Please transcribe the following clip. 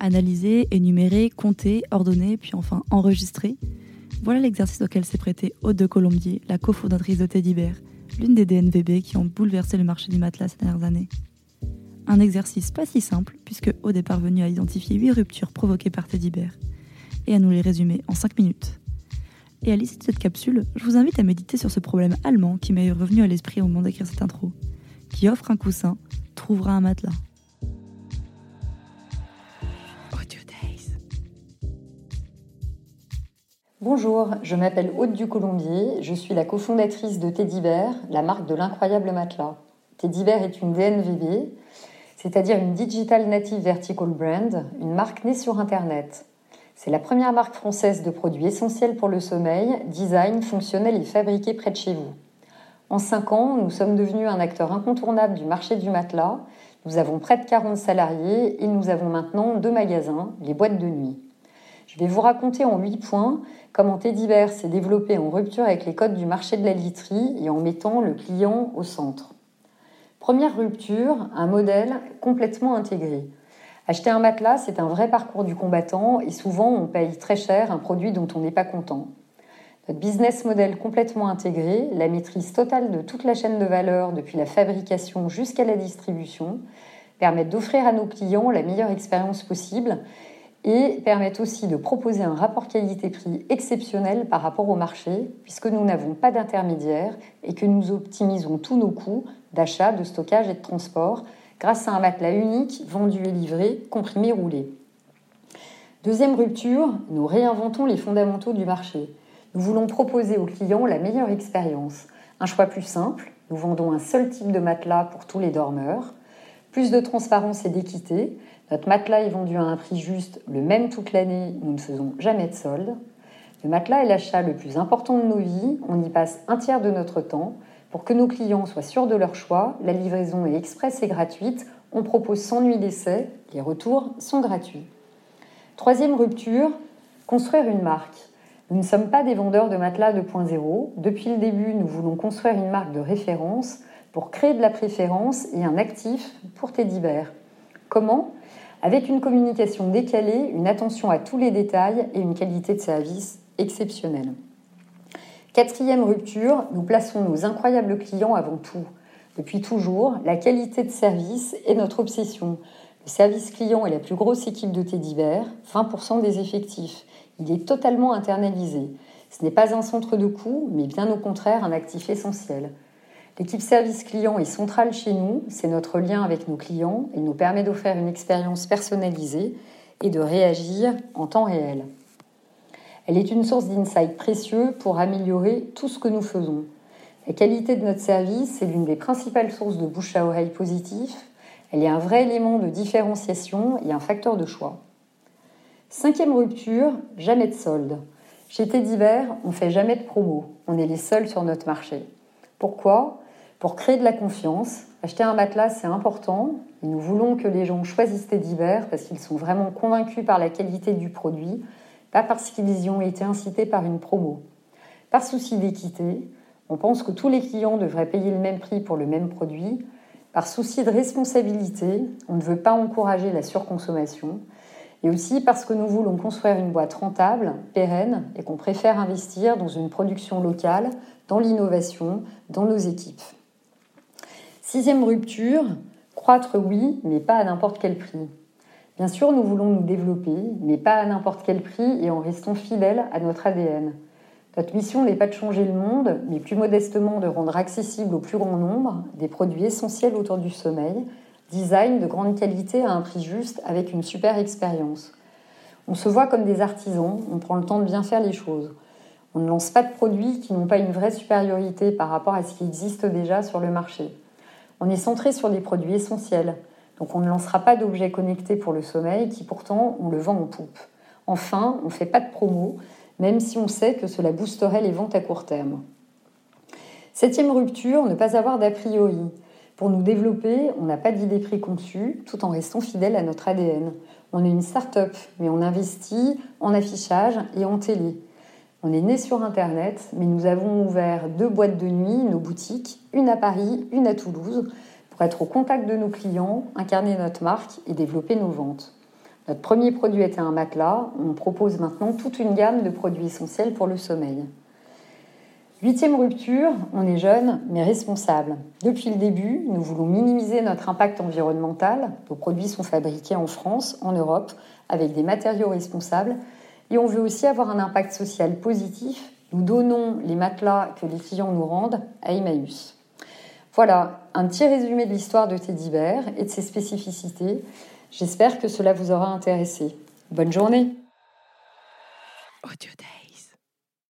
Analyser, énumérer, compter, ordonner, puis enfin enregistrer. Voilà l'exercice auquel s'est prêté Aude de Colombier, la cofondatrice de Teddy Bear, l'une des DNVB qui ont bouleversé le marché du matelas ces dernières années. Un exercice pas si simple, puisque Aude est parvenue à identifier 8 ruptures provoquées par Teddy Bear, et à nous les résumer en 5 minutes. Et à l'issue de cette capsule, je vous invite à méditer sur ce problème allemand qui m'est revenu à l'esprit au moment d'écrire cette intro. Qui offre un coussin, trouvera un matelas. Bonjour, je m'appelle Aude du Colombier, je suis la cofondatrice de Teddy la marque de l'incroyable matelas. Teddy est une DNVB, c'est-à-dire une Digital Native Vertical Brand, une marque née sur Internet. C'est la première marque française de produits essentiels pour le sommeil, design, fonctionnel et fabriqué près de chez vous. En 5 ans, nous sommes devenus un acteur incontournable du marché du matelas. Nous avons près de 40 salariés et nous avons maintenant deux magasins, les boîtes de nuit. Je vais vous raconter en 8 points comment Teddy Bear s'est développé en rupture avec les codes du marché de la literie et en mettant le client au centre. Première rupture, un modèle complètement intégré. Acheter un matelas, c'est un vrai parcours du combattant et souvent on paye très cher un produit dont on n'est pas content. Notre business model complètement intégré, la maîtrise totale de toute la chaîne de valeur depuis la fabrication jusqu'à la distribution, permettent d'offrir à nos clients la meilleure expérience possible et permettent aussi de proposer un rapport qualité-prix exceptionnel par rapport au marché, puisque nous n'avons pas d'intermédiaire et que nous optimisons tous nos coûts d'achat, de stockage et de transport grâce à un matelas unique vendu et livré, comprimé roulé. Deuxième rupture, nous réinventons les fondamentaux du marché. Nous voulons proposer aux clients la meilleure expérience. Un choix plus simple, nous vendons un seul type de matelas pour tous les dormeurs. Plus de transparence et d'équité, notre matelas est vendu à un prix juste, le même toute l'année, nous ne faisons jamais de solde. Le matelas est l'achat le plus important de nos vies, on y passe un tiers de notre temps. Pour que nos clients soient sûrs de leur choix, la livraison est express et gratuite, on propose sans nuit d'essai, les retours sont gratuits. Troisième rupture, construire une marque. Nous ne sommes pas des vendeurs de matelas 2.0. Depuis le début, nous voulons construire une marque de référence pour créer de la préférence et un actif pour Teddy Bear. Comment? Avec une communication décalée, une attention à tous les détails et une qualité de service exceptionnelle. Quatrième rupture, nous plaçons nos incroyables clients avant tout. Depuis toujours, la qualité de service est notre obsession. Le service client est la plus grosse équipe de Teddy Bear, 20% des effectifs. Il est totalement internalisé. Ce n'est pas un centre de coût, mais bien au contraire un actif essentiel. L'équipe service client est centrale chez nous, c'est notre lien avec nos clients, il nous permet d'offrir une expérience personnalisée et de réagir en temps réel. Elle est une source d'insight précieux pour améliorer tout ce que nous faisons. La qualité de notre service est l'une des principales sources de bouche à oreille positif. Elle est un vrai élément de différenciation et un facteur de choix. Cinquième rupture, jamais de solde. Chez Teddy Bear, on fait jamais de promo. On est les seuls sur notre marché. Pourquoi? Pour créer de la confiance. Acheter un matelas, c'est important. Et nous voulons que les gens choisissent Bear parce qu'ils sont vraiment convaincus par la qualité du produit, pas parce qu'ils y ont été incités par une promo. Par souci d'équité, on pense que tous les clients devraient payer le même prix pour le même produit. Par souci de responsabilité, on ne veut pas encourager la surconsommation. Et aussi parce que nous voulons construire une boîte rentable, pérenne, et qu'on préfère investir dans une production locale, dans l'innovation, dans nos équipes. Sixième rupture, croître oui, mais pas à n'importe quel prix. Bien sûr, nous voulons nous développer, mais pas à n'importe quel prix et en restant fidèles à notre ADN. Notre mission n'est pas de changer le monde, mais plus modestement de rendre accessible au plus grand nombre des produits essentiels autour du sommeil, design de grande qualité à un prix juste avec une super expérience. On se voit comme des artisans, on prend le temps de bien faire les choses. On ne lance pas de produits qui n'ont pas une vraie supériorité par rapport à ce qui existe déjà sur le marché. On est centré sur des produits essentiels, donc on ne lancera pas d'objets connectés pour le sommeil qui pourtant on le vend en poupe. Enfin, on ne fait pas de promo, même si on sait que cela boosterait les ventes à court terme. Septième rupture, ne pas avoir d'a priori. Pour nous développer, on n'a pas d'idée préconçue, tout en restant fidèle à notre ADN. On est une start-up, mais on investit en affichage et en télé. On est né sur Internet, mais nous avons ouvert deux boîtes de nuit, nos boutiques, une à Paris, une à Toulouse, pour être au contact de nos clients, incarner notre marque et développer nos ventes. Notre premier produit était un matelas. On propose maintenant toute une gamme de produits essentiels pour le sommeil. Huitième rupture, on est jeune mais responsable. Depuis le début, nous voulons minimiser notre impact environnemental. Nos produits sont fabriqués en France, en Europe, avec des matériaux responsables. Et on veut aussi avoir un impact social positif. Nous donnons les matelas que les clients nous rendent à Emmaüs. Voilà, un petit résumé de l'histoire de Teddy Bear et de ses spécificités. J'espère que cela vous aura intéressé. Bonne journée